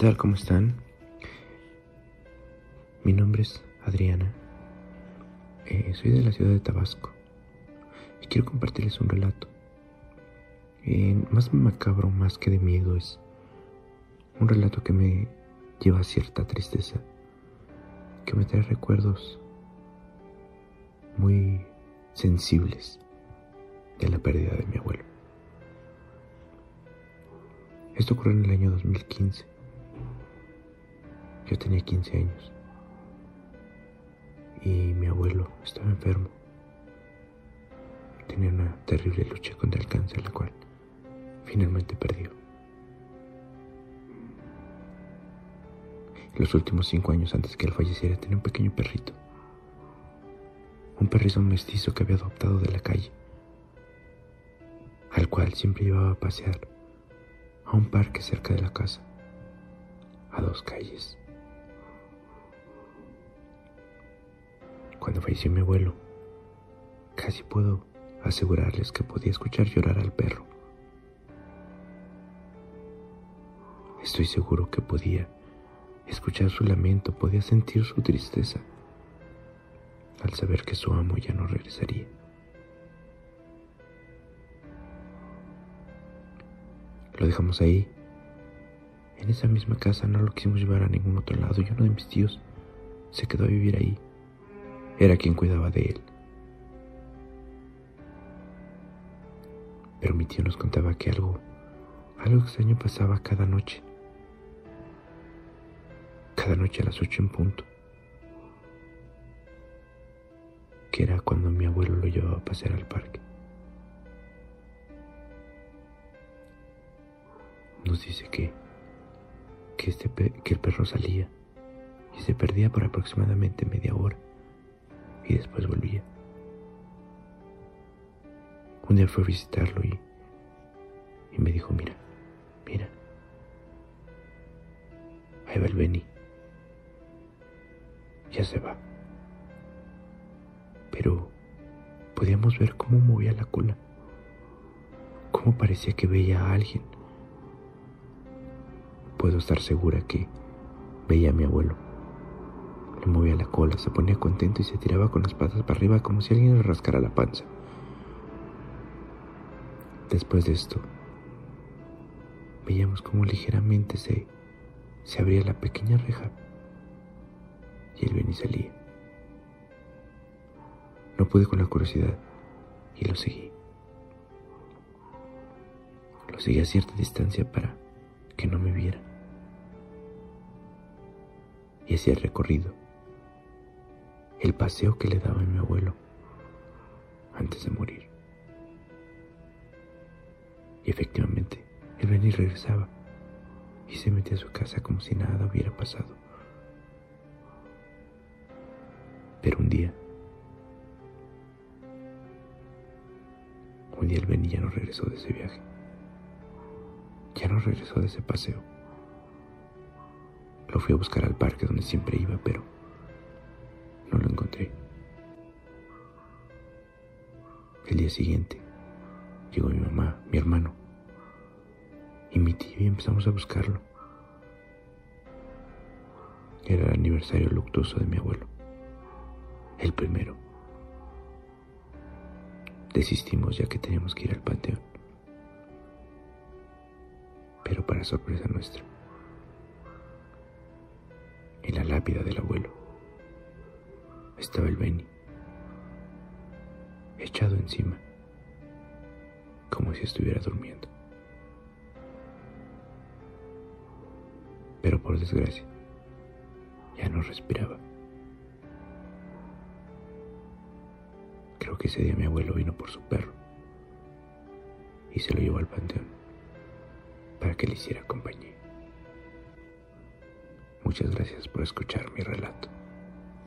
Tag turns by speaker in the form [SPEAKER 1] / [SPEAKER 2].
[SPEAKER 1] ¿Qué tal? ¿Cómo están? Mi nombre es Adriana. Eh, soy de la ciudad de Tabasco y quiero compartirles un relato. Eh, más macabro, más que de miedo, es un relato que me lleva a cierta tristeza, que me trae recuerdos muy sensibles de la pérdida de mi abuelo. Esto ocurrió en el año 2015. Yo tenía 15 años y mi abuelo estaba enfermo. Tenía una terrible lucha contra el cáncer, la cual finalmente perdió. los últimos cinco años antes que él falleciera tenía un pequeño perrito. Un perrito mestizo que había adoptado de la calle, al cual siempre llevaba a pasear a un parque cerca de la casa, a dos calles. Cuando falleció mi abuelo, casi puedo asegurarles que podía escuchar llorar al perro. Estoy seguro que podía escuchar su lamento, podía sentir su tristeza al saber que su amo ya no regresaría. Lo dejamos ahí. En esa misma casa no lo quisimos llevar a ningún otro lado y uno de mis tíos se quedó a vivir ahí era quien cuidaba de él. Pero mi tío nos contaba que algo, algo extraño pasaba cada noche. Cada noche a las ocho en punto. Que era cuando mi abuelo lo llevaba a pasear al parque. Nos dice que, que, este, que el perro salía y se perdía por aproximadamente media hora y después volvía. Un día fue a visitarlo y, y me dijo, mira, mira, ahí va el Benny. Ya se va. Pero podíamos ver cómo movía la cola, cómo parecía que veía a alguien. Puedo estar segura que veía a mi abuelo. Le movía la cola, se ponía contento y se tiraba con las patas para arriba como si alguien le rascara la panza. Después de esto, veíamos cómo ligeramente se, se abría la pequeña reja y él venía y salía. No pude con la curiosidad y lo seguí. Lo seguí a cierta distancia para que no me viera. Y hacía el recorrido el paseo que le daba mi abuelo antes de morir. Y efectivamente, él venía y regresaba y se metía a su casa como si nada hubiera pasado. Pero un día, un día el Benny ya no regresó de ese viaje. Ya no regresó de ese paseo. Lo fui a buscar al parque donde siempre iba, pero lo encontré. El día siguiente llegó mi mamá, mi hermano y mi tío y empezamos a buscarlo. Era el aniversario luctuoso de mi abuelo, el primero. Desistimos ya que teníamos que ir al panteón. Pero para sorpresa nuestra, en la lápida del abuelo estaba el Benny, echado encima, como si estuviera durmiendo. Pero por desgracia, ya no respiraba. Creo que ese día mi abuelo vino por su perro y se lo llevó al panteón para que le hiciera compañía. Muchas gracias por escuchar mi relato.